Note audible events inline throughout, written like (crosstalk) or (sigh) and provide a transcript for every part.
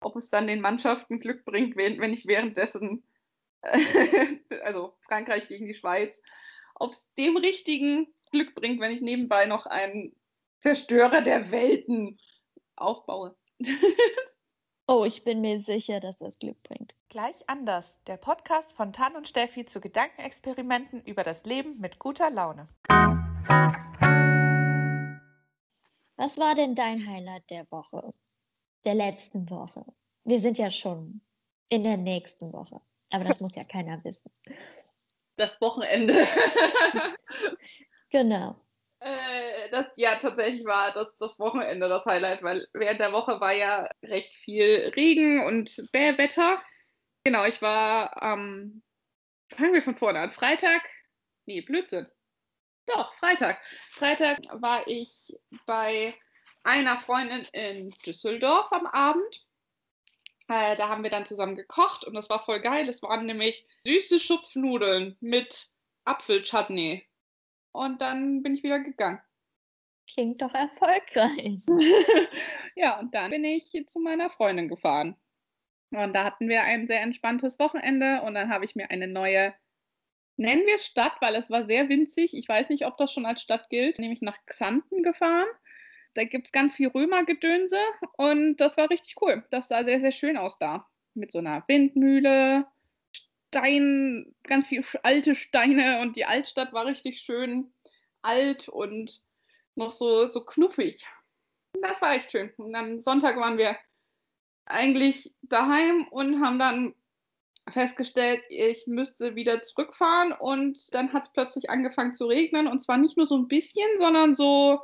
ob es dann den Mannschaften Glück bringt, wenn ich währenddessen, (laughs) also Frankreich gegen die Schweiz, ob es dem richtigen Glück bringt, wenn ich nebenbei noch einen Zerstörer der Welten aufbaue. (laughs) oh, ich bin mir sicher, dass das Glück bringt. Gleich anders, der Podcast von Tan und Steffi zu Gedankenexperimenten über das Leben mit guter Laune. Was war denn dein Highlight der Woche? Der letzten Woche? Wir sind ja schon in der nächsten Woche. Aber das muss ja (laughs) keiner wissen. Das Wochenende. (laughs) genau. Äh, das, ja, tatsächlich war das, das Wochenende das Highlight, weil während der Woche war ja recht viel Regen und Bärwetter. Genau, ich war am, ähm, fangen wir von vorne an, Freitag, nee, Blödsinn. Doch, Freitag. Freitag war ich bei einer Freundin in Düsseldorf am Abend. Äh, da haben wir dann zusammen gekocht und das war voll geil. Es waren nämlich süße Schupfnudeln mit Apfelchutney. Und dann bin ich wieder gegangen. Klingt doch erfolgreich. (laughs) ja, und dann bin ich zu meiner Freundin gefahren. Und da hatten wir ein sehr entspanntes Wochenende und dann habe ich mir eine neue nennen wir es Stadt, weil es war sehr winzig. Ich weiß nicht, ob das schon als Stadt gilt, nämlich nach Xanten gefahren. Da gibt es ganz viel Römergedönse und das war richtig cool. Das sah sehr, sehr schön aus da. Mit so einer Windmühle, Stein, ganz viele alte Steine und die Altstadt war richtig schön alt und noch so, so knuffig. Das war echt schön. Und am Sonntag waren wir eigentlich daheim und haben dann festgestellt, ich müsste wieder zurückfahren und dann hat es plötzlich angefangen zu regnen und zwar nicht nur so ein bisschen, sondern so,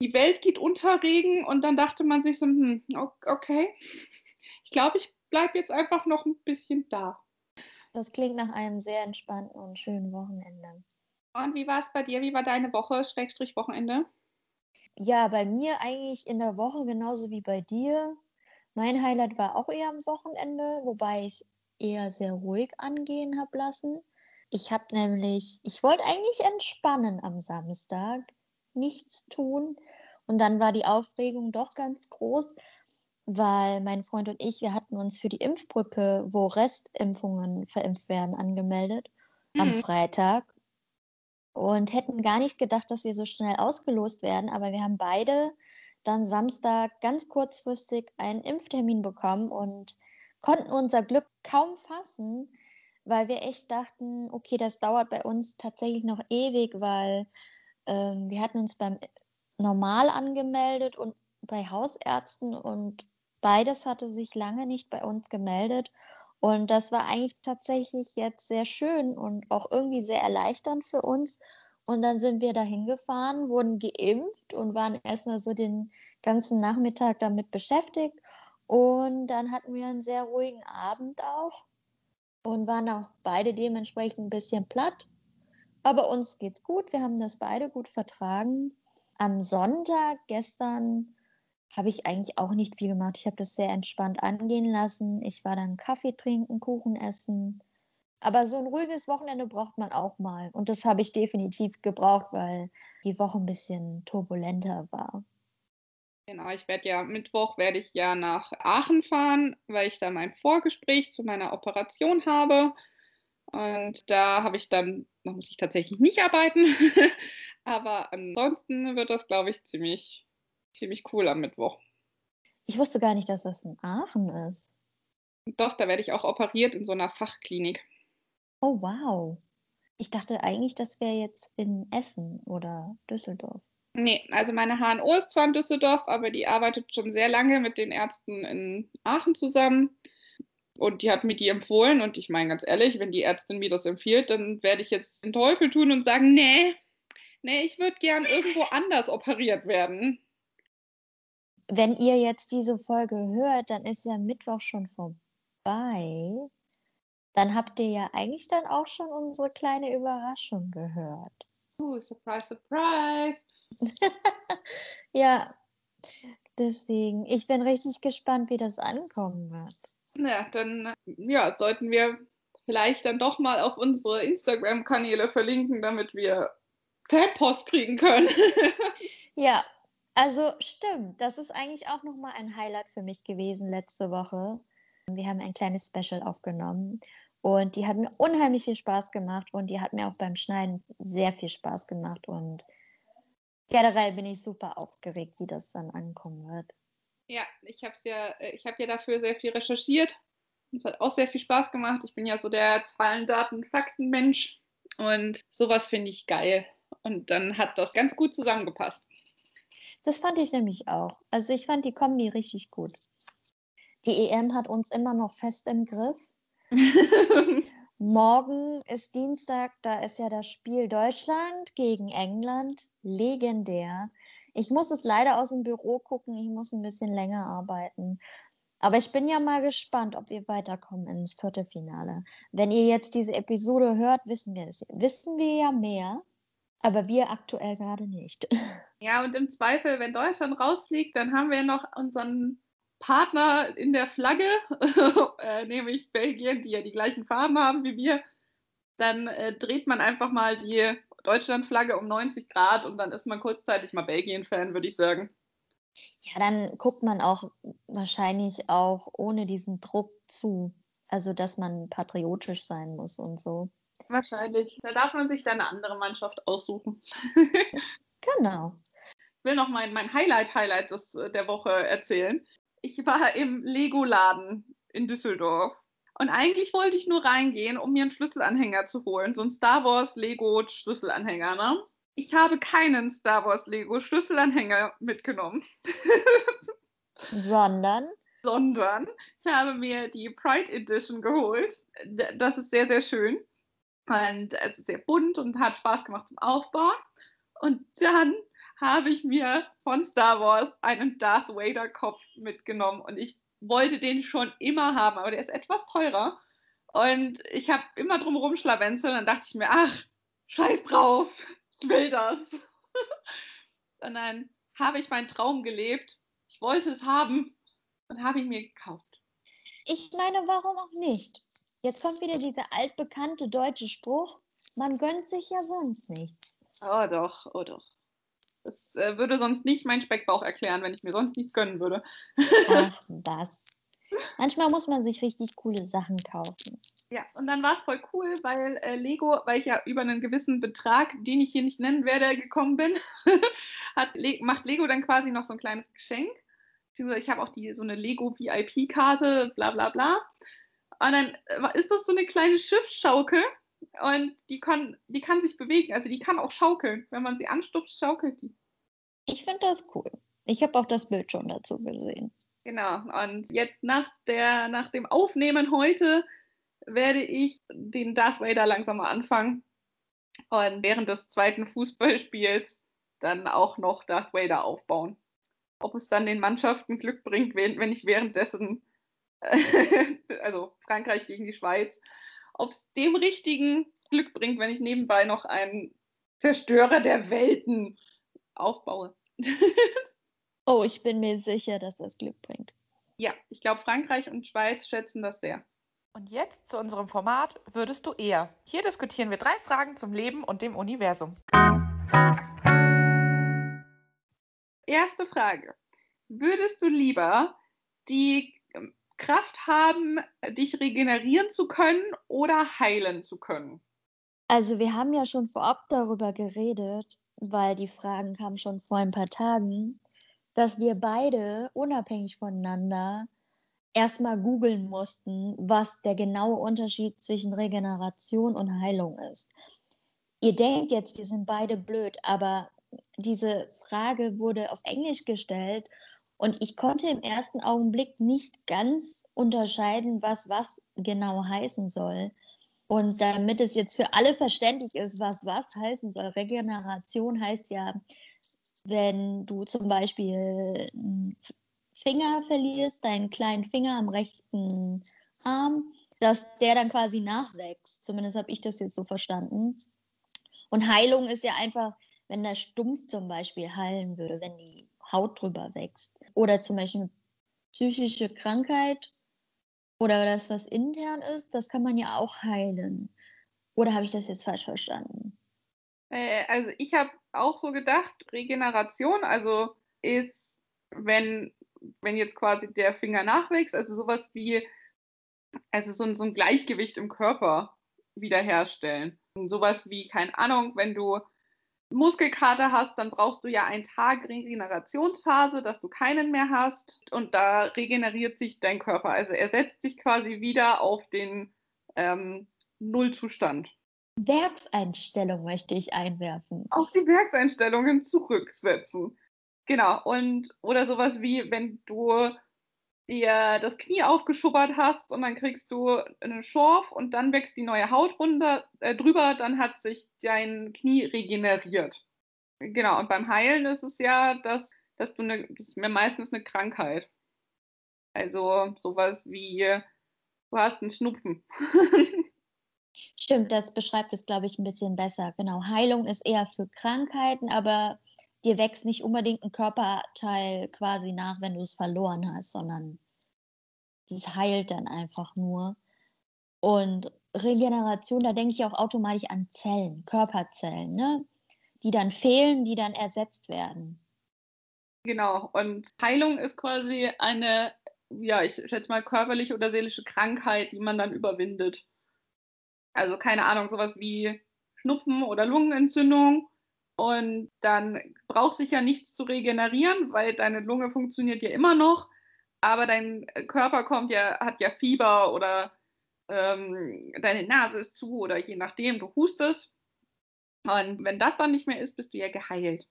die Welt geht unter Regen und dann dachte man sich so, hm, okay, ich glaube, ich bleibe jetzt einfach noch ein bisschen da. Das klingt nach einem sehr entspannten und schönen Wochenende. Und wie war es bei dir? Wie war deine Woche, Schrägstrich Wochenende? Ja, bei mir eigentlich in der Woche genauso wie bei dir. Mein Highlight war auch eher am Wochenende, wobei ich eher sehr ruhig angehen habe lassen. Ich habe nämlich, ich wollte eigentlich entspannen am Samstag, nichts tun. Und dann war die Aufregung doch ganz groß, weil mein Freund und ich, wir hatten uns für die Impfbrücke, wo Restimpfungen verimpft werden, angemeldet mhm. am Freitag und hätten gar nicht gedacht, dass wir so schnell ausgelost werden. Aber wir haben beide dann Samstag ganz kurzfristig einen Impftermin bekommen und konnten unser Glück kaum fassen, weil wir echt dachten, okay, das dauert bei uns tatsächlich noch ewig, weil ähm, wir hatten uns beim Normal angemeldet und bei Hausärzten und beides hatte sich lange nicht bei uns gemeldet. Und das war eigentlich tatsächlich jetzt sehr schön und auch irgendwie sehr erleichternd für uns. Und dann sind wir da hingefahren, wurden geimpft und waren erstmal so den ganzen Nachmittag damit beschäftigt und dann hatten wir einen sehr ruhigen Abend auch und waren auch beide dementsprechend ein bisschen platt. Aber uns geht's gut. Wir haben das beide gut vertragen. Am Sonntag gestern habe ich eigentlich auch nicht viel gemacht. Ich habe das sehr entspannt angehen lassen. Ich war dann Kaffee trinken, Kuchen essen. Aber so ein ruhiges Wochenende braucht man auch mal. Und das habe ich definitiv gebraucht, weil die Woche ein bisschen turbulenter war. Genau, ich werde ja Mittwoch werde ich ja nach Aachen fahren, weil ich da mein Vorgespräch zu meiner Operation habe. Und da habe ich dann, da muss ich tatsächlich nicht arbeiten. (laughs) Aber ansonsten wird das, glaube ich, ziemlich, ziemlich cool am Mittwoch. Ich wusste gar nicht, dass das in Aachen ist. Doch, da werde ich auch operiert in so einer Fachklinik. Oh, wow. Ich dachte eigentlich, das wäre jetzt in Essen oder Düsseldorf. Nee, also meine HNO ist zwar in Düsseldorf, aber die arbeitet schon sehr lange mit den Ärzten in Aachen zusammen. Und die hat mir die empfohlen. Und ich meine ganz ehrlich, wenn die Ärztin mir das empfiehlt, dann werde ich jetzt den Teufel tun und sagen, nee, nee, ich würde gern irgendwo anders operiert werden. Wenn ihr jetzt diese Folge hört, dann ist ja Mittwoch schon vorbei. Dann habt ihr ja eigentlich dann auch schon unsere kleine Überraschung gehört. Uh, surprise, surprise. (laughs) ja, deswegen. Ich bin richtig gespannt, wie das ankommen wird. Ja, dann ja, sollten wir vielleicht dann doch mal auf unsere Instagram-Kanäle verlinken, damit wir Fanpost kriegen können. (laughs) ja, Also stimmt, das ist eigentlich auch nochmal ein Highlight für mich gewesen letzte Woche. Wir haben ein kleines Special aufgenommen und die hat mir unheimlich viel Spaß gemacht und die hat mir auch beim Schneiden sehr viel Spaß gemacht und generell bin ich super aufgeregt, wie das dann ankommen wird. Ja, ich habe ja, äh, ich habe ja dafür sehr viel recherchiert. Es hat auch sehr viel Spaß gemacht. Ich bin ja so der Zahlen, Daten, Fakten Mensch und sowas finde ich geil. Und dann hat das ganz gut zusammengepasst. Das fand ich nämlich auch. Also ich fand die Kombi richtig gut. Die EM hat uns immer noch fest im Griff. (laughs) Morgen ist Dienstag, da ist ja das Spiel Deutschland gegen England. Legendär. Ich muss es leider aus dem Büro gucken, ich muss ein bisschen länger arbeiten. Aber ich bin ja mal gespannt, ob wir weiterkommen ins Viertelfinale. Wenn ihr jetzt diese Episode hört, wissen wir es. Wissen wir ja mehr, aber wir aktuell gerade nicht. (laughs) Ja, und im Zweifel, wenn Deutschland rausfliegt, dann haben wir noch unseren Partner in der Flagge, (laughs) äh, nämlich Belgien, die ja die gleichen Farben haben wie wir. Dann äh, dreht man einfach mal die Deutschlandflagge um 90 Grad und dann ist man kurzzeitig mal Belgien-Fan, würde ich sagen. Ja, dann guckt man auch wahrscheinlich auch ohne diesen Druck zu. Also, dass man patriotisch sein muss und so. Wahrscheinlich. Da darf man sich dann eine andere Mannschaft aussuchen. (laughs) genau. Ich will noch mein, mein Highlight-Highlight der Woche erzählen. Ich war im Lego-Laden in Düsseldorf. Und eigentlich wollte ich nur reingehen, um mir einen Schlüsselanhänger zu holen. So ein Star Wars Lego Schlüsselanhänger, ne? Ich habe keinen Star Wars Lego Schlüsselanhänger mitgenommen. (laughs) Sondern? Sondern ich habe mir die Pride Edition geholt. Das ist sehr, sehr schön. Und es ist sehr bunt und hat Spaß gemacht zum Aufbauen. Und dann habe ich mir von Star Wars einen Darth Vader Kopf mitgenommen und ich wollte den schon immer haben, aber der ist etwas teurer. Und ich habe immer drum rumschlawenzelt und dann dachte ich mir, ach, scheiß drauf, ich will das. (laughs) und dann habe ich meinen Traum gelebt. Ich wollte es haben und habe ihn mir gekauft. Ich meine, warum auch nicht? Jetzt kommt wieder dieser altbekannte deutsche Spruch, man gönnt sich ja sonst nichts. Oh doch, oh doch. Das äh, würde sonst nicht mein Speckbauch erklären, wenn ich mir sonst nichts gönnen würde. Ach, (laughs) was. Manchmal muss man sich richtig coole Sachen kaufen. Ja, und dann war es voll cool, weil äh, Lego, weil ich ja über einen gewissen Betrag, den ich hier nicht nennen werde, gekommen bin, (laughs) hat, Le macht Lego dann quasi noch so ein kleines Geschenk. Ich habe auch die, so eine Lego VIP-Karte, bla bla bla. Und dann äh, ist das so eine kleine Schiffsschaukel und die kann, die kann sich bewegen, also die kann auch schaukeln. Wenn man sie anstupst, schaukelt die. Ich finde das cool. Ich habe auch das Bild schon dazu gesehen. Genau. Und jetzt nach, der, nach dem Aufnehmen heute werde ich den Darth Vader langsam mal anfangen. Und während des zweiten Fußballspiels dann auch noch Darth Vader aufbauen. Ob es dann den Mannschaften Glück bringt, wenn ich währenddessen, (laughs) also Frankreich gegen die Schweiz, ob es dem richtigen Glück bringt, wenn ich nebenbei noch einen Zerstörer der Welten aufbaue. (laughs) oh, ich bin mir sicher, dass das Glück bringt. Ja, ich glaube, Frankreich und Schweiz schätzen das sehr. Und jetzt zu unserem Format Würdest du eher? Hier diskutieren wir drei Fragen zum Leben und dem Universum. Erste Frage. Würdest du lieber die Kraft haben, dich regenerieren zu können oder heilen zu können? Also wir haben ja schon vorab darüber geredet, weil die Fragen kamen schon vor ein paar Tagen, dass wir beide unabhängig voneinander erstmal googeln mussten, was der genaue Unterschied zwischen Regeneration und Heilung ist. Ihr denkt jetzt, wir sind beide blöd, aber diese Frage wurde auf Englisch gestellt und ich konnte im ersten Augenblick nicht ganz unterscheiden, was was genau heißen soll. Und damit es jetzt für alle verständlich ist, was was heißen soll, Regeneration heißt ja, wenn du zum Beispiel einen Finger verlierst, deinen kleinen Finger am rechten Arm, dass der dann quasi nachwächst. Zumindest habe ich das jetzt so verstanden. Und Heilung ist ja einfach, wenn der Stumpf zum Beispiel heilen würde, wenn die Haut drüber wächst. Oder zum Beispiel psychische Krankheit oder das, was intern ist, das kann man ja auch heilen. Oder habe ich das jetzt falsch verstanden? Äh, also ich habe auch so gedacht, Regeneration, also ist, wenn, wenn jetzt quasi der Finger nachwächst, also sowas wie, also so ein, so ein Gleichgewicht im Körper wiederherstellen. Und sowas wie, keine Ahnung, wenn du Muskelkater hast, dann brauchst du ja einen Tag Regenerationsphase, dass du keinen mehr hast. Und da regeneriert sich dein Körper. Also er setzt sich quasi wieder auf den ähm, Nullzustand. Werkseinstellung möchte ich einwerfen. Auf die Werkseinstellungen zurücksetzen. Genau. Und oder sowas wie, wenn du dir das Knie aufgeschubbert hast und dann kriegst du einen Schorf und dann wächst die neue Haut runter, äh, drüber, dann hat sich dein Knie regeneriert. Genau, und beim Heilen ist es ja, dass, dass du eine, das ist mir meistens eine Krankheit. Also sowas wie, du hast einen Schnupfen. (laughs) Stimmt, das beschreibt es, glaube ich, ein bisschen besser. Genau, Heilung ist eher für Krankheiten, aber dir wächst nicht unbedingt ein Körperteil quasi nach, wenn du es verloren hast, sondern das heilt dann einfach nur. Und Regeneration, da denke ich auch automatisch an Zellen, Körperzellen, ne? die dann fehlen, die dann ersetzt werden. Genau, und Heilung ist quasi eine, ja, ich schätze mal, körperliche oder seelische Krankheit, die man dann überwindet. Also keine Ahnung, sowas wie Schnupfen oder Lungenentzündung und dann braucht sich ja nichts zu regenerieren, weil deine Lunge funktioniert ja immer noch, aber dein Körper kommt ja, hat ja Fieber oder ähm, deine Nase ist zu oder je nachdem, du hustest. Und wenn das dann nicht mehr ist, bist du ja geheilt.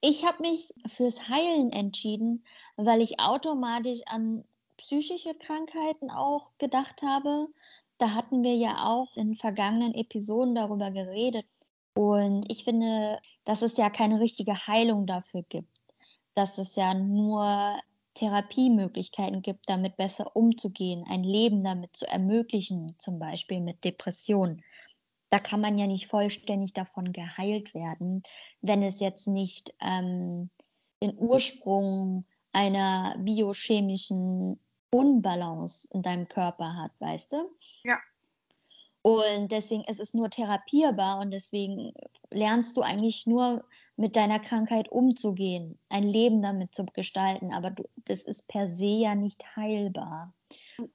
Ich habe mich fürs Heilen entschieden, weil ich automatisch an psychische Krankheiten auch gedacht habe. Da hatten wir ja auch in vergangenen Episoden darüber geredet. Und ich finde, dass es ja keine richtige Heilung dafür gibt. Dass es ja nur Therapiemöglichkeiten gibt, damit besser umzugehen, ein Leben damit zu ermöglichen, zum Beispiel mit Depressionen. Da kann man ja nicht vollständig davon geheilt werden, wenn es jetzt nicht ähm, den Ursprung einer biochemischen Unbalance in deinem Körper hat, weißt du? Ja. Und deswegen ist es nur therapierbar und deswegen lernst du eigentlich nur mit deiner Krankheit umzugehen, ein Leben damit zu gestalten. Aber du, das ist per se ja nicht heilbar.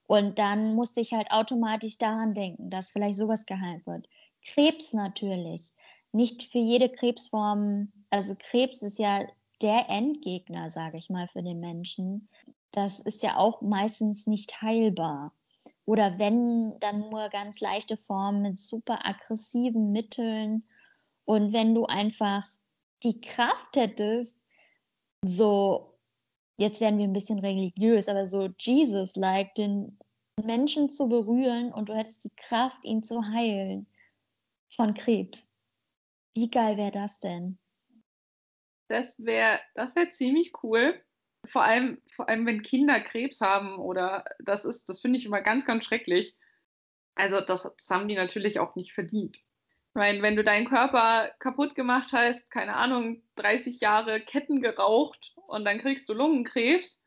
Und dann musste ich halt automatisch daran denken, dass vielleicht sowas geheilt wird. Krebs natürlich. Nicht für jede Krebsform, also Krebs ist ja der Endgegner, sage ich mal, für den Menschen. Das ist ja auch meistens nicht heilbar. Oder wenn, dann nur ganz leichte Formen mit super aggressiven Mitteln. Und wenn du einfach die Kraft hättest, so, jetzt werden wir ein bisschen religiös, aber so Jesus-like, den Menschen zu berühren und du hättest die Kraft, ihn zu heilen von Krebs. Wie geil wäre das denn? Das wäre das wär ziemlich cool vor allem, vor allem, wenn Kinder Krebs haben oder das ist, das finde ich immer ganz, ganz schrecklich. Also das, das, haben die natürlich auch nicht verdient. Ich meine, wenn du deinen Körper kaputt gemacht hast, keine Ahnung, 30 Jahre Ketten geraucht und dann kriegst du Lungenkrebs,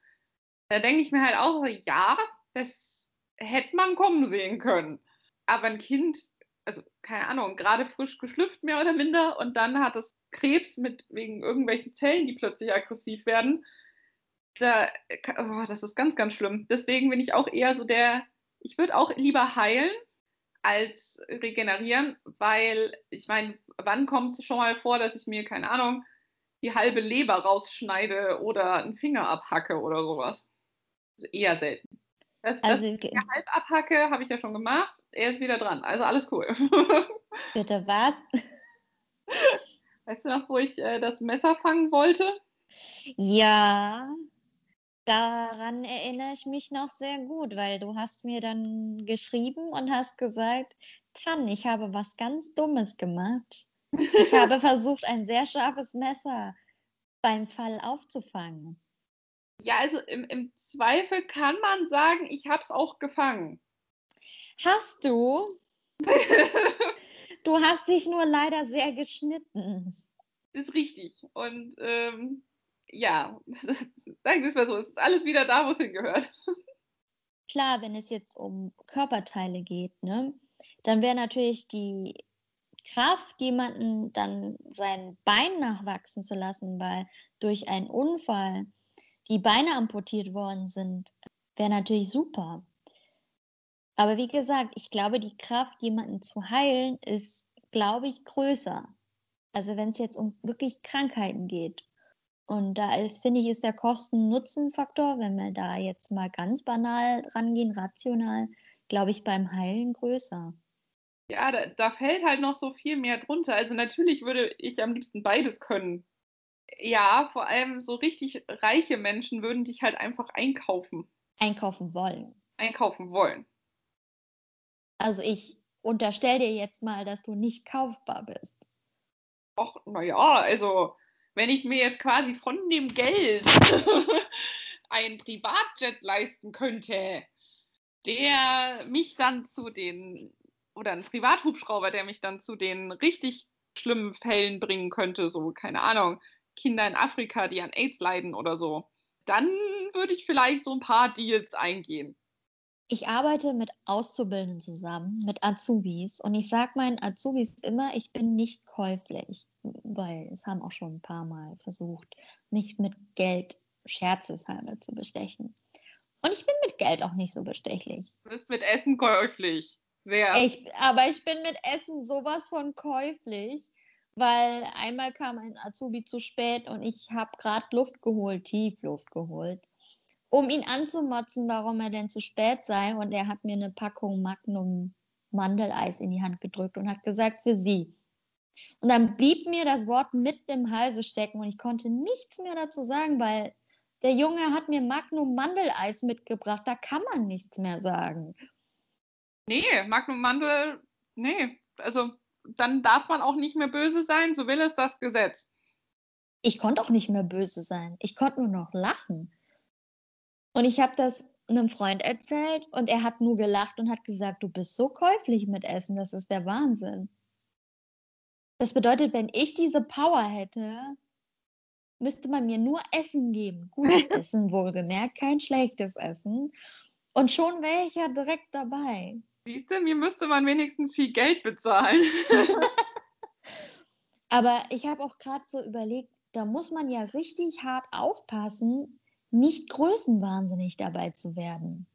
da denke ich mir halt auch, ja, das hätte man kommen sehen können. Aber ein Kind, also keine Ahnung, gerade frisch geschlüpft mehr oder minder und dann hat es Krebs mit wegen irgendwelchen Zellen, die plötzlich aggressiv werden da, oh, das ist ganz, ganz schlimm. Deswegen bin ich auch eher so der, ich würde auch lieber heilen als regenerieren, weil ich meine, wann kommt es schon mal vor, dass ich mir, keine Ahnung, die halbe Leber rausschneide oder einen Finger abhacke oder sowas? Also eher selten. Das, also, das okay. halb abhacke habe ich ja schon gemacht. Er ist wieder dran. Also alles cool. (laughs) Bitte was? Weißt du noch, wo ich äh, das Messer fangen wollte? Ja, Daran erinnere ich mich noch sehr gut, weil du hast mir dann geschrieben und hast gesagt, Tan, ich habe was ganz Dummes gemacht. Ich (laughs) habe versucht, ein sehr scharfes Messer beim Fall aufzufangen. Ja, also im, im Zweifel kann man sagen, ich habe es auch gefangen. Hast du? (laughs) du hast dich nur leider sehr geschnitten. Das ist richtig. Und ähm, ja, (laughs) sagen wir es mal so, es ist alles wieder da, wo es hingehört. Klar, wenn es jetzt um Körperteile geht, ne, dann wäre natürlich die Kraft, jemanden dann sein Bein nachwachsen zu lassen, weil durch einen Unfall die Beine amputiert worden sind, wäre natürlich super. Aber wie gesagt, ich glaube, die Kraft, jemanden zu heilen, ist, glaube ich, größer. Also wenn es jetzt um wirklich Krankheiten geht. Und da ist, finde ich, ist der Kosten-Nutzen-Faktor, wenn wir da jetzt mal ganz banal rangehen, rational, glaube ich, beim Heilen größer. Ja, da, da, fällt halt noch so viel mehr drunter. Also natürlich würde ich am liebsten beides können. Ja, vor allem so richtig reiche Menschen würden dich halt einfach einkaufen. Einkaufen wollen. Einkaufen wollen. Also ich unterstelle dir jetzt mal, dass du nicht kaufbar bist. Ach, naja, also wenn ich mir jetzt quasi von dem Geld (laughs) ein Privatjet leisten könnte, der mich dann zu den, oder ein Privathubschrauber, der mich dann zu den richtig schlimmen Fällen bringen könnte, so, keine Ahnung, Kinder in Afrika, die an AIDS leiden oder so, dann würde ich vielleicht so ein paar Deals eingehen. Ich arbeite mit Auszubildenden zusammen, mit Azubis. Und ich sage meinen Azubis immer, ich bin nicht käuflich, weil es haben auch schon ein paar Mal versucht, mich mit Geld scherzeshalber zu bestechen. Und ich bin mit Geld auch nicht so bestechlich. Du bist mit Essen käuflich. Sehr. Ich, aber ich bin mit Essen sowas von käuflich, weil einmal kam ein Azubi zu spät und ich habe gerade Luft geholt, Tiefluft geholt um ihn anzumotzen, warum er denn zu spät sei. Und er hat mir eine Packung Magnum Mandeleis in die Hand gedrückt und hat gesagt, für Sie. Und dann blieb mir das Wort mit im Halse stecken und ich konnte nichts mehr dazu sagen, weil der Junge hat mir Magnum Mandeleis mitgebracht. Da kann man nichts mehr sagen. Nee, Magnum Mandel, nee. Also dann darf man auch nicht mehr böse sein, so will es das Gesetz. Ich konnte auch nicht mehr böse sein. Ich konnte nur noch lachen. Und ich habe das einem Freund erzählt und er hat nur gelacht und hat gesagt, du bist so käuflich mit Essen, das ist der Wahnsinn. Das bedeutet, wenn ich diese Power hätte, müsste man mir nur Essen geben. Gutes (laughs) Essen wohlgemerkt, kein schlechtes Essen. Und schon wäre ich ja direkt dabei. Siehst du, mir müsste man wenigstens viel Geld bezahlen. (laughs) Aber ich habe auch gerade so überlegt, da muss man ja richtig hart aufpassen, nicht größenwahnsinnig dabei zu werden,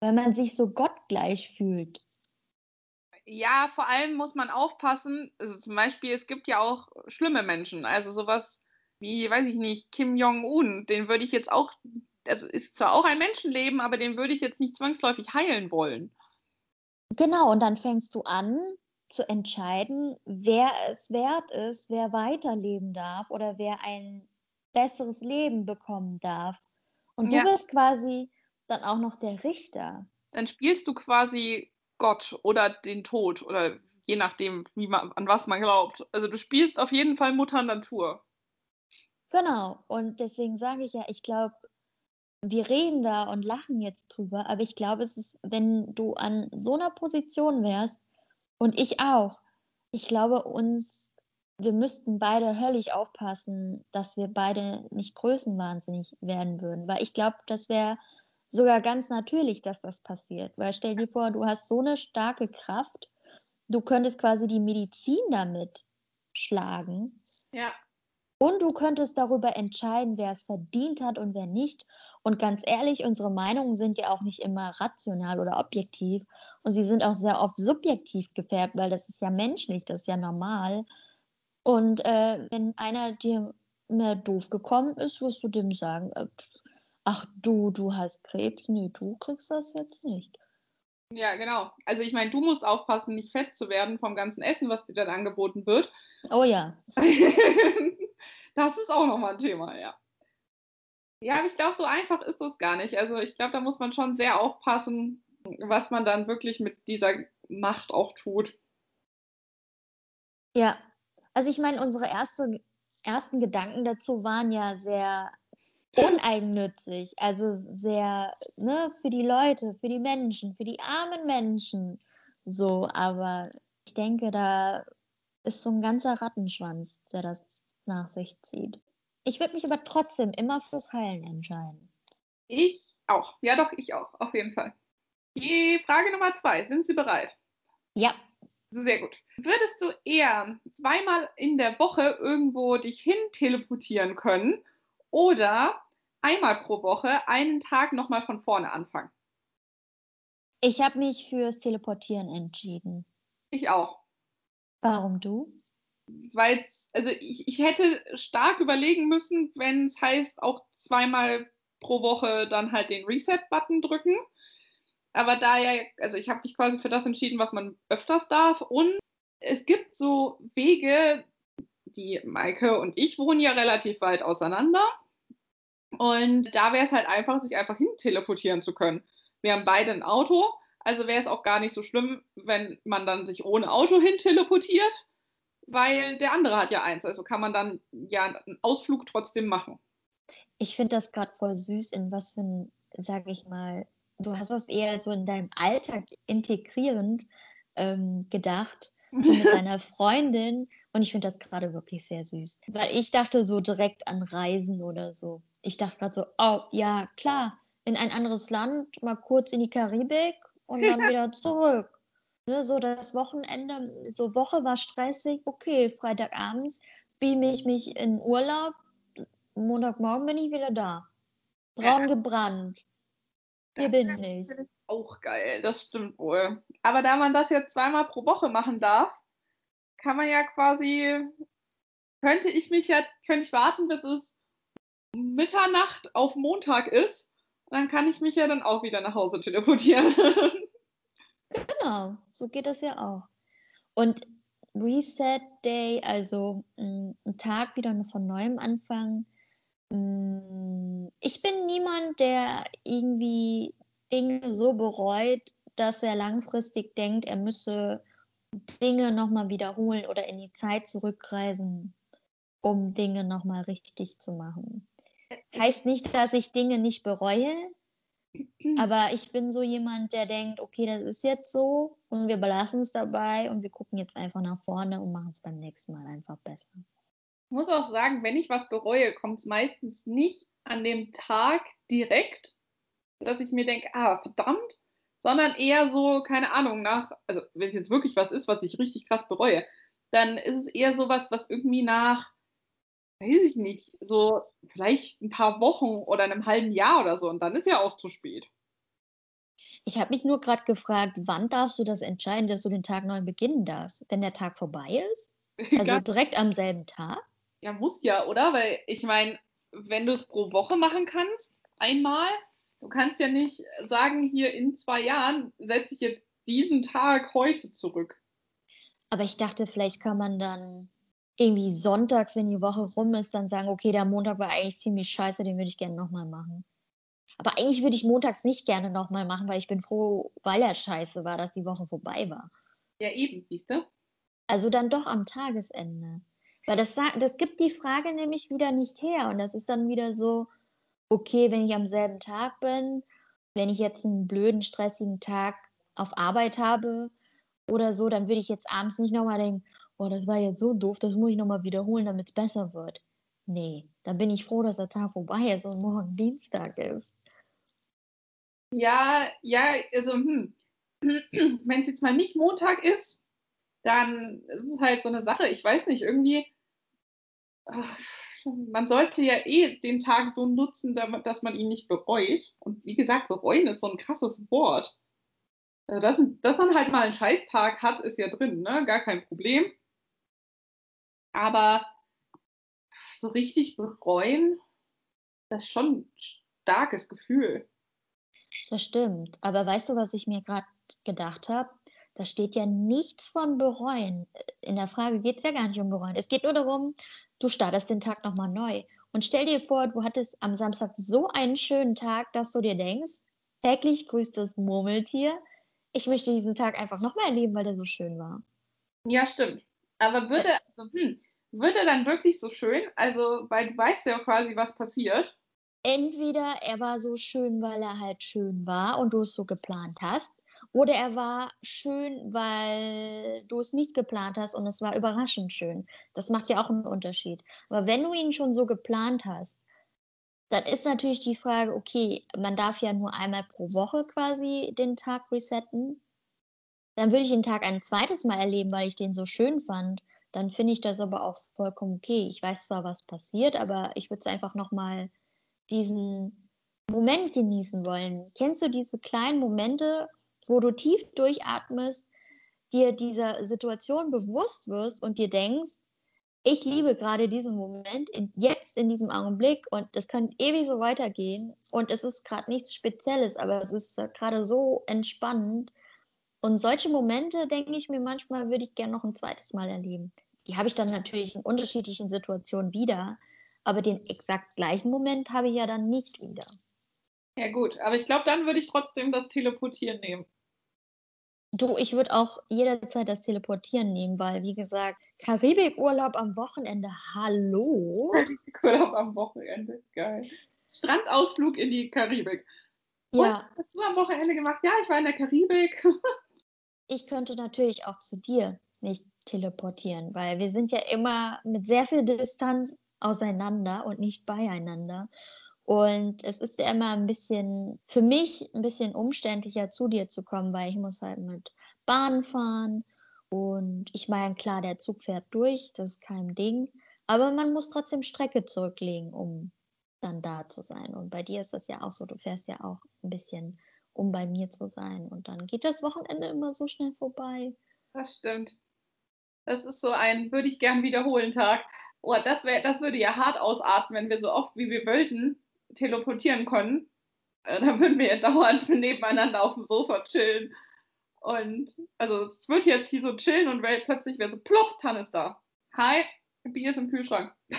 weil man sich so gottgleich fühlt. Ja, vor allem muss man aufpassen, also zum Beispiel, es gibt ja auch schlimme Menschen, also sowas wie, weiß ich nicht, Kim Jong-un, den würde ich jetzt auch, also ist zwar auch ein Menschenleben, aber den würde ich jetzt nicht zwangsläufig heilen wollen. Genau, und dann fängst du an zu entscheiden, wer es wert ist, wer weiterleben darf oder wer ein besseres Leben bekommen darf. Und du ja. bist quasi dann auch noch der Richter. Dann spielst du quasi Gott oder den Tod oder je nachdem, wie man, an was man glaubt. Also du spielst auf jeden Fall Mutter Natur. Genau. Und deswegen sage ich ja, ich glaube, wir reden da und lachen jetzt drüber, aber ich glaube, es ist, wenn du an so einer Position wärst und ich auch, ich glaube, uns wir müssten beide höllisch aufpassen, dass wir beide nicht größenwahnsinnig werden würden. Weil ich glaube, das wäre sogar ganz natürlich, dass das passiert. Weil stell dir vor, du hast so eine starke Kraft, du könntest quasi die Medizin damit schlagen. Ja. Und du könntest darüber entscheiden, wer es verdient hat und wer nicht. Und ganz ehrlich, unsere Meinungen sind ja auch nicht immer rational oder objektiv. Und sie sind auch sehr oft subjektiv gefärbt, weil das ist ja menschlich, das ist ja normal. Und äh, wenn einer dir mehr doof gekommen ist, wirst du dem sagen, äh, ach du, du hast Krebs, nee, du kriegst das jetzt nicht. Ja, genau. Also ich meine, du musst aufpassen, nicht fett zu werden vom ganzen Essen, was dir dann angeboten wird. Oh ja. (laughs) das ist auch nochmal ein Thema, ja. Ja, aber ich glaube, so einfach ist das gar nicht. Also ich glaube, da muss man schon sehr aufpassen, was man dann wirklich mit dieser Macht auch tut. Ja, also ich meine, unsere erste, ersten Gedanken dazu waren ja sehr uneigennützig, also sehr ne, für die Leute, für die Menschen, für die armen Menschen. So, aber ich denke, da ist so ein ganzer Rattenschwanz, der das nach sich zieht. Ich würde mich aber trotzdem immer fürs Heilen entscheiden. Ich auch. Ja, doch, ich auch, auf jeden Fall. Die Frage Nummer zwei. Sind Sie bereit? Ja. Sehr gut. Würdest du eher zweimal in der Woche irgendwo dich hin teleportieren können oder einmal pro Woche einen Tag nochmal von vorne anfangen? Ich habe mich fürs Teleportieren entschieden. Ich auch. Warum du? Weil also ich, ich hätte stark überlegen müssen, wenn es heißt, auch zweimal pro Woche dann halt den Reset-Button drücken. Aber da ja, also ich habe mich quasi für das entschieden, was man öfters darf. Und es gibt so Wege, die Maike und ich wohnen ja relativ weit auseinander. Und da wäre es halt einfach, sich einfach hin teleportieren zu können. Wir haben beide ein Auto, also wäre es auch gar nicht so schlimm, wenn man dann sich ohne Auto hin teleportiert, weil der andere hat ja eins. Also kann man dann ja einen Ausflug trotzdem machen. Ich finde das gerade voll süß, in was für ein, sag ich mal, du hast das eher so in deinem Alltag integrierend ähm, gedacht, so mit (laughs) deiner Freundin. Und ich finde das gerade wirklich sehr süß. Weil ich dachte so direkt an Reisen oder so. Ich dachte gerade so, oh ja, klar, in ein anderes Land, mal kurz in die Karibik und dann (laughs) wieder zurück. Ne, so das Wochenende, so Woche war stressig, okay, Freitagabends beame ich mich in Urlaub, Montagmorgen bin ich wieder da. Braun gebrannt. Hier bin ich. Auch geil, das stimmt wohl. Aber da man das jetzt zweimal pro Woche machen darf, kann man ja quasi, könnte ich mich ja, könnte ich warten, bis es Mitternacht auf Montag ist. Dann kann ich mich ja dann auch wieder nach Hause teleportieren. (laughs) genau, so geht das ja auch. Und Reset Day, also mm, ein Tag wieder von neuem anfangen. Mm, ich bin niemand, der irgendwie Dinge so bereut, dass er langfristig denkt, er müsse Dinge nochmal wiederholen oder in die Zeit zurückreisen, um Dinge nochmal richtig zu machen. Heißt nicht, dass ich Dinge nicht bereue, (clears throat) aber ich bin so jemand, der denkt, okay, das ist jetzt so und wir belassen es dabei und wir gucken jetzt einfach nach vorne und machen es beim nächsten Mal einfach besser. Ich muss auch sagen, wenn ich was bereue, kommt es meistens nicht an dem Tag direkt, dass ich mir denke, ah, verdammt, sondern eher so, keine Ahnung, nach, also wenn es jetzt wirklich was ist, was ich richtig krass bereue, dann ist es eher sowas, was irgendwie nach weiß ich nicht, so vielleicht ein paar Wochen oder einem halben Jahr oder so und dann ist ja auch zu spät. Ich habe mich nur gerade gefragt, wann darfst du das entscheiden, dass du den Tag neu beginnen darfst? Wenn der Tag vorbei ist? (laughs) Also direkt am selben Tag? Ja, muss ja, oder? Weil ich meine, wenn du es pro Woche machen kannst, einmal, du kannst ja nicht sagen, hier in zwei Jahren setze ich jetzt diesen Tag heute zurück. Aber ich dachte, vielleicht kann man dann irgendwie sonntags, wenn die Woche rum ist, dann sagen, okay, der Montag war eigentlich ziemlich scheiße, den würde ich gerne nochmal machen. Aber eigentlich würde ich montags nicht gerne nochmal machen, weil ich bin froh, weil er scheiße war, dass die Woche vorbei war. Ja, eben, siehst du? Also dann doch am Tagesende. Weil das, das gibt die Frage nämlich wieder nicht her. Und das ist dann wieder so, okay, wenn ich am selben Tag bin, wenn ich jetzt einen blöden, stressigen Tag auf Arbeit habe oder so, dann würde ich jetzt abends nicht nochmal denken, oh, das war jetzt so doof, das muss ich nochmal wiederholen, damit es besser wird. Nee, da bin ich froh, dass der Tag vorbei ist und morgen Dienstag ist. Ja, ja, also, hm. (clears throat) wenn es jetzt mal nicht Montag ist, dann ist es halt so eine Sache. Ich weiß nicht, irgendwie, ach, man sollte ja eh den Tag so nutzen, dass man ihn nicht bereut. Und wie gesagt, bereuen ist so ein krasses Wort. Also, dass, dass man halt mal einen Scheißtag hat, ist ja drin, ne? Gar kein Problem. Aber so richtig bereuen, das ist schon ein starkes Gefühl. Das stimmt. Aber weißt du, was ich mir gerade gedacht habe? Da steht ja nichts von bereuen. In der Frage geht es ja gar nicht um bereuen. Es geht nur darum, du startest den Tag nochmal neu. Und stell dir vor, du hattest am Samstag so einen schönen Tag, dass du dir denkst, täglich grüßt das Murmeltier. Ich möchte diesen Tag einfach nochmal erleben, weil der so schön war. Ja, stimmt. Aber würde, also, hm, wird er dann wirklich so schön? Also, weil du weißt ja quasi, was passiert. Entweder er war so schön, weil er halt schön war und du es so geplant hast, oder er war schön, weil du es nicht geplant hast und es war überraschend schön. Das macht ja auch einen Unterschied. Aber wenn du ihn schon so geplant hast, dann ist natürlich die Frage, okay, man darf ja nur einmal pro Woche quasi den Tag resetten. dann würde ich den Tag ein zweites Mal erleben, weil ich den so schön fand. Dann finde ich das aber auch vollkommen okay. Ich weiß zwar, was passiert, aber ich würde es einfach nochmal diesen Moment genießen wollen. Kennst du diese kleinen Momente, wo du tief durchatmest, dir dieser Situation bewusst wirst und dir denkst, ich liebe gerade diesen Moment, in, jetzt in diesem Augenblick und es kann ewig so weitergehen und es ist gerade nichts Spezielles, aber es ist gerade so entspannend. Und solche Momente, denke ich mir manchmal, würde ich gerne noch ein zweites Mal erleben. Die habe ich dann natürlich in unterschiedlichen Situationen wieder, aber den exakt gleichen Moment habe ich ja dann nicht wieder. Ja gut, aber ich glaube, dann würde ich trotzdem das Teleportieren nehmen. Du, ich würde auch jederzeit das Teleportieren nehmen, weil, wie gesagt, Karibikurlaub am Wochenende, hallo? Karibikurlaub am Wochenende, geil. Strandausflug in die Karibik. Ja. Was hast du am Wochenende gemacht? Ja, ich war in der Karibik. (laughs) ich könnte natürlich auch zu dir nicht teleportieren, weil wir sind ja immer mit sehr viel Distanz auseinander und nicht beieinander. Und es ist ja immer ein bisschen, für mich ein bisschen umständlicher zu dir zu kommen, weil ich muss halt mit Bahn fahren. Und ich meine, klar, der Zug fährt durch, das ist kein Ding. Aber man muss trotzdem Strecke zurücklegen, um dann da zu sein. Und bei dir ist das ja auch so, du fährst ja auch ein bisschen, um bei mir zu sein. Und dann geht das Wochenende immer so schnell vorbei. Das stimmt. Das ist so ein, würde ich gern wiederholen Tag. Oh, das, wär, das würde ja hart ausatmen, wenn wir so oft wie wir wollten teleportieren können, äh, dann würden wir ja (laughs) dauernd nebeneinander auf dem Sofa chillen. Und also es wird jetzt hier so chillen und plötzlich wäre so plopp, Tan ist da. Hi, Bier ist im Kühlschrank. (laughs)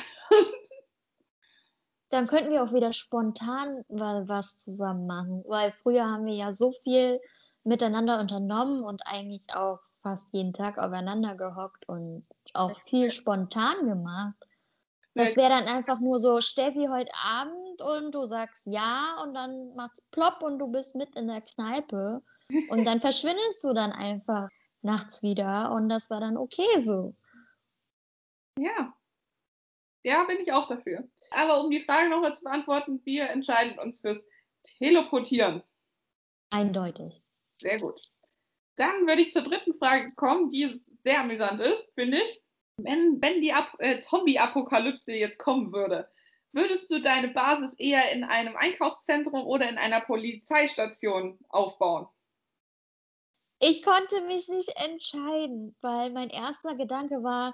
Dann könnten wir auch wieder spontan was zusammen machen, weil früher haben wir ja so viel miteinander unternommen und eigentlich auch fast jeden Tag aufeinander gehockt und auch viel spontan gemacht. Das wäre dann einfach nur so, Steffi, heute Abend und du sagst ja und dann macht's plopp und du bist mit in der Kneipe und dann (laughs) verschwindest du dann einfach nachts wieder und das war dann okay so. Ja. Ja, bin ich auch dafür. Aber um die Frage nochmal zu beantworten, wir entscheiden uns fürs Teleportieren. Eindeutig. Sehr gut. Dann würde ich zur dritten Frage kommen, die sehr amüsant ist, finde ich wenn, wenn die äh, Zombie-Apokalypse jetzt kommen würde, würdest du deine Basis eher in einem Einkaufszentrum oder in einer Polizeistation aufbauen? Ich konnte mich nicht entscheiden, weil mein erster Gedanke war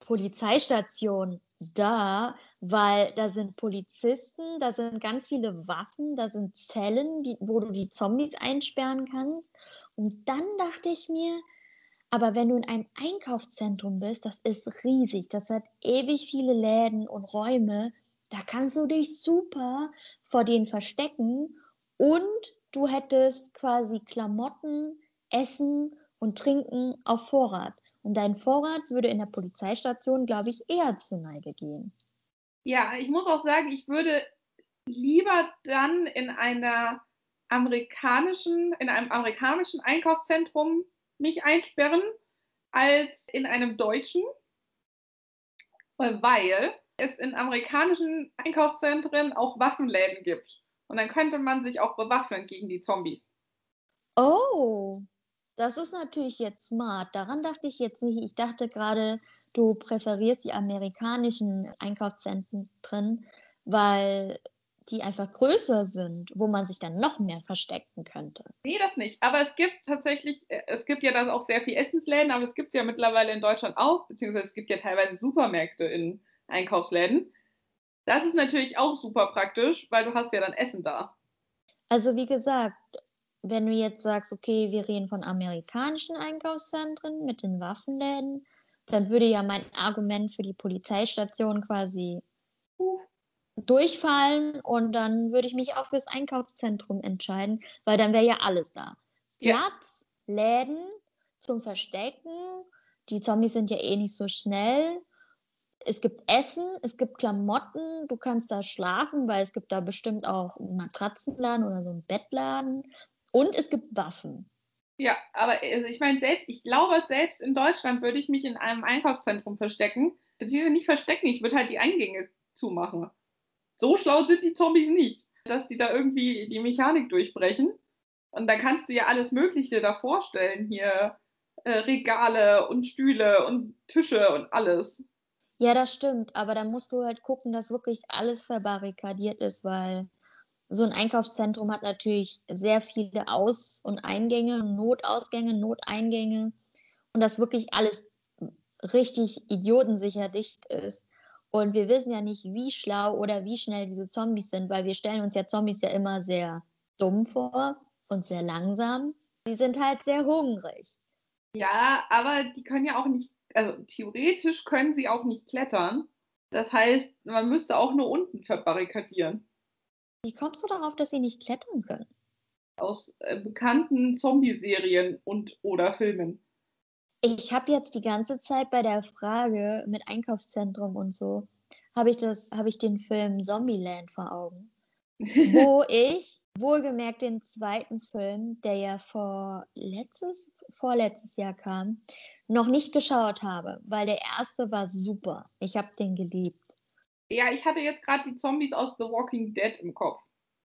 Polizeistation. Da, weil da sind Polizisten, da sind ganz viele Waffen, da sind Zellen, die, wo du die Zombies einsperren kannst. Und dann dachte ich mir, aber wenn du in einem Einkaufszentrum bist, das ist riesig, das hat ewig viele Läden und Räume, da kannst du dich super vor denen verstecken und du hättest quasi Klamotten, Essen und Trinken auf Vorrat. Und dein Vorrat würde in der Polizeistation, glaube ich, eher zur Neige gehen. Ja, ich muss auch sagen, ich würde lieber dann in einer amerikanischen, in einem amerikanischen Einkaufszentrum mich einsperren als in einem deutschen, weil es in amerikanischen Einkaufszentren auch Waffenläden gibt. Und dann könnte man sich auch bewaffnen gegen die Zombies. Oh, das ist natürlich jetzt smart. Daran dachte ich jetzt nicht. Ich dachte gerade, du präferierst die amerikanischen Einkaufszentren, weil die einfach größer sind, wo man sich dann noch mehr verstecken könnte. Nee, das nicht. Aber es gibt tatsächlich, äh, es gibt ja da auch sehr viel Essensläden, aber es gibt es ja mittlerweile in Deutschland auch, beziehungsweise es gibt ja teilweise Supermärkte in Einkaufsläden. Das ist natürlich auch super praktisch, weil du hast ja dann Essen da. Also wie gesagt, wenn du jetzt sagst, okay, wir reden von amerikanischen Einkaufszentren mit den Waffenläden, dann würde ja mein Argument für die Polizeistation quasi durchfallen und dann würde ich mich auch fürs Einkaufszentrum entscheiden, weil dann wäre ja alles da. Ja. Platz, Läden zum Verstecken. Die Zombies sind ja eh nicht so schnell. Es gibt Essen, es gibt Klamotten, du kannst da schlafen, weil es gibt da bestimmt auch einen Matratzenladen oder so einen Bettladen. Und es gibt Waffen. Ja, aber also ich meine, selbst, ich glaube, selbst in Deutschland würde ich mich in einem Einkaufszentrum verstecken. Beziehungsweise nicht verstecken, ich würde halt die Eingänge zumachen so schlau sind die Zombies nicht, dass die da irgendwie die Mechanik durchbrechen. Und da kannst du ja alles Mögliche da vorstellen. Hier äh, Regale und Stühle und Tische und alles. Ja, das stimmt. Aber dann musst du halt gucken, dass wirklich alles verbarrikadiert ist, weil so ein Einkaufszentrum hat natürlich sehr viele Aus- und Eingänge, Notausgänge, Noteingänge und dass wirklich alles richtig idiotensicher dicht ist. Und wir wissen ja nicht, wie schlau oder wie schnell diese Zombies sind, weil wir stellen uns ja Zombies ja immer sehr dumm vor und sehr langsam. Die sind halt sehr hungrig. Ja, aber die können ja auch nicht, also theoretisch können sie auch nicht klettern. Das heißt, man müsste auch nur unten verbarrikadieren. Wie kommst du darauf, dass sie nicht klettern können? Aus äh, bekannten Zombie-Serien und oder Filmen. Ich habe jetzt die ganze Zeit bei der Frage mit Einkaufszentrum und so, habe ich, hab ich den Film Zombieland vor Augen. (laughs) wo ich wohlgemerkt den zweiten Film, der ja vor letztes, vorletztes Jahr kam, noch nicht geschaut habe, weil der erste war super. Ich habe den geliebt. Ja, ich hatte jetzt gerade die Zombies aus The Walking Dead im Kopf.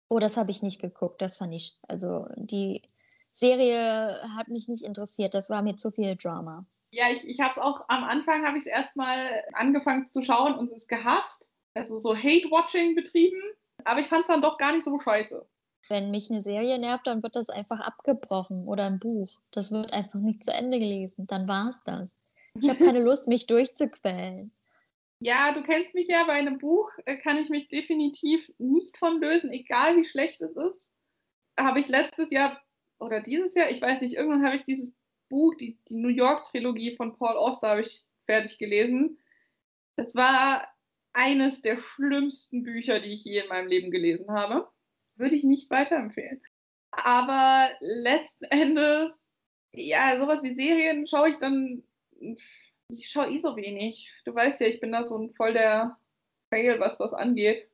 Oh, das habe ich nicht geguckt. Das fand ich, also die Serie hat mich nicht interessiert. Das war mir zu viel Drama. Ja, ich, ich habe es auch am Anfang, habe ich es erstmal angefangen zu schauen und es gehasst. Also so Hate-Watching betrieben. Aber ich fand es dann doch gar nicht so scheiße. Wenn mich eine Serie nervt, dann wird das einfach abgebrochen oder ein Buch. Das wird einfach nicht zu Ende gelesen. Dann war es das. Ich habe keine (laughs) Lust, mich durchzuquälen. Ja, du kennst mich ja, bei einem Buch äh, kann ich mich definitiv nicht von lösen, egal wie schlecht es ist. Habe ich letztes Jahr oder dieses Jahr, ich weiß nicht, irgendwann habe ich dieses Buch, die, die New York-Trilogie von Paul Auster, habe ich fertig gelesen. Das war eines der schlimmsten Bücher, die ich je in meinem Leben gelesen habe würde ich nicht weiterempfehlen. Aber letzten Endes, ja, sowas wie Serien schaue ich dann, ich schaue eh so wenig. Du weißt ja, ich bin da so ein voll der Fail, was das angeht.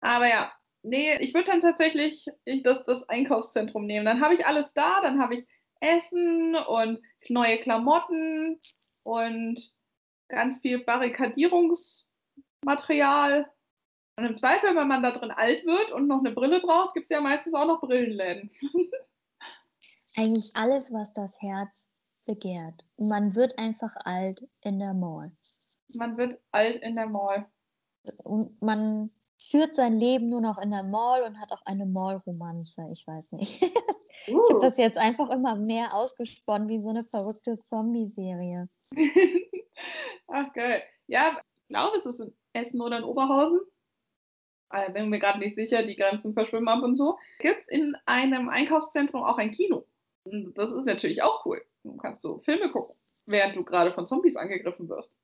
Aber ja, nee, ich würde dann tatsächlich das, das Einkaufszentrum nehmen. Dann habe ich alles da, dann habe ich Essen und neue Klamotten und ganz viel Barrikadierungsmaterial. Und im Zweifel, wenn man da drin alt wird und noch eine Brille braucht, gibt es ja meistens auch noch Brillenläden. (laughs) Eigentlich alles, was das Herz begehrt. Man wird einfach alt in der Mall. Man wird alt in der Mall. Und man führt sein Leben nur noch in der Mall und hat auch eine Mall-Romanze. Ich weiß nicht. (laughs) Uh. Ich habe das jetzt einfach immer mehr ausgesponnen wie so eine verrückte Zombie-Serie. (laughs) Ach geil. Ja, ich glaube, es ist in Essen oder in Oberhausen bin mir gerade nicht sicher, die Grenzen verschwimmen ab und so, gibt es in einem Einkaufszentrum auch ein Kino. Und das ist natürlich auch cool. Du kannst du Filme gucken, während du gerade von Zombies angegriffen wirst.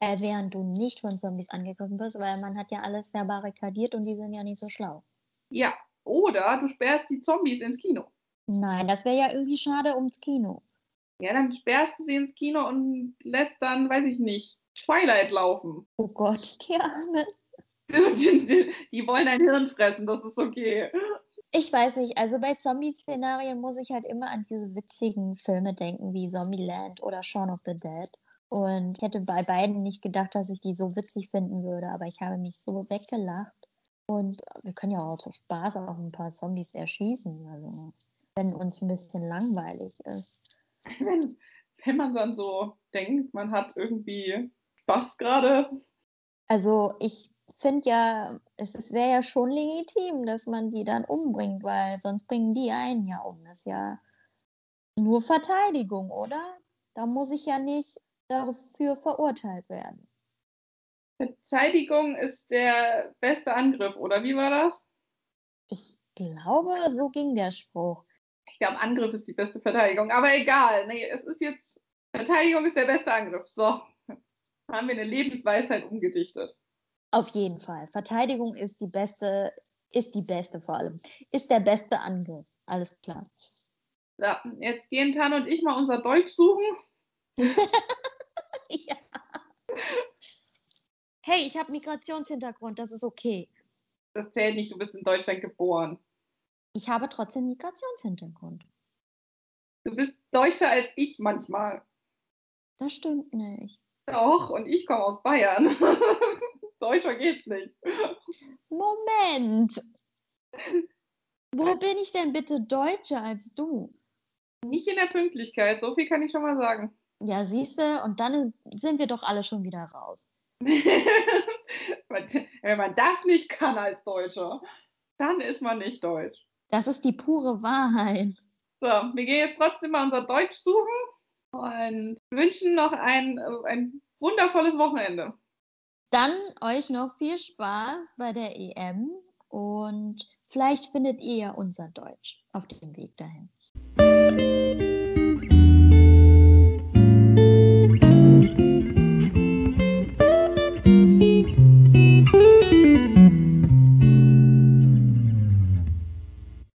Äh, während du nicht von Zombies angegriffen wirst, weil man hat ja alles verbarrikadiert und die sind ja nicht so schlau. Ja, oder du sperrst die Zombies ins Kino. Nein, das wäre ja irgendwie schade ums Kino. Ja, dann sperrst du sie ins Kino und lässt dann, weiß ich nicht, Twilight laufen. Oh Gott, (laughs) die Arme. (laughs) Die, die, wollen dein Hirn fressen, das ist okay. Ich weiß nicht, also bei Zombie-Szenarien muss ich halt immer an diese witzigen Filme denken, wie Zombieland oder Shaun of the Dead. Und ich hätte bei beiden nicht gedacht, dass ich die so witzig finden würde, aber ich habe mich so weggelacht. Und wir können ja auch zu Spaß auch ein paar Zombies erschießen, also wenn uns ein bisschen langweilig ist. (laughs) Wenn, wenn man dann so denkt, man hat irgendwie Spaß gerade. Also ich finde ja, es, wäre ja schon legitim, dass man die dann umbringt, weil sonst bringen die einen ja um. Das ist ja nur Verteidigung, oder? Da muss ich ja nicht dafür verurteilt werden. Verteidigung ist der beste Angriff, oder wie war das? Ich glaube, so ging der Spruch. Ich glaube, Angriff ist die beste Verteidigung, aber egal. Nee, es ist jetzt, Verteidigung ist der beste Angriff. So, jetzt haben wir eine Lebensweisheit umgedichtet. Auf jeden Fall. Verteidigung ist die beste, ist die beste vor allem. Ist der beste Angriff. Alles klar. Ja, jetzt gehen Tan und ich mal unser Deutsch suchen. (laughs) ja. Hey, ich habe Migrationshintergrund, das ist okay. Das zählt nicht, du bist in Deutschland geboren. Ich habe trotzdem Migrationshintergrund. Du bist deutscher als ich manchmal. Das stimmt nicht. Doch, und ich komme aus Bayern. (laughs) Deutscher geht's nicht. Moment. (laughs) Wo bin ich denn bitte deutscher als du? Nicht in der Pünktlichkeit, so viel kann ich schon mal sagen. Ja, siehst du, und dann sind wir doch alle schon wieder raus. (laughs) Wenn man das nicht kann als Deutscher, dann ist man nicht deutsch. Das ist die pure Wahrheit. So, wir gehen jetzt trotzdem mal unser Deutsch suchen und wünschen noch ein, ein wundervolles Wochenende. Dann euch noch viel Spaß bei der EM und vielleicht findet ihr ja unser Deutsch auf dem Weg dahin.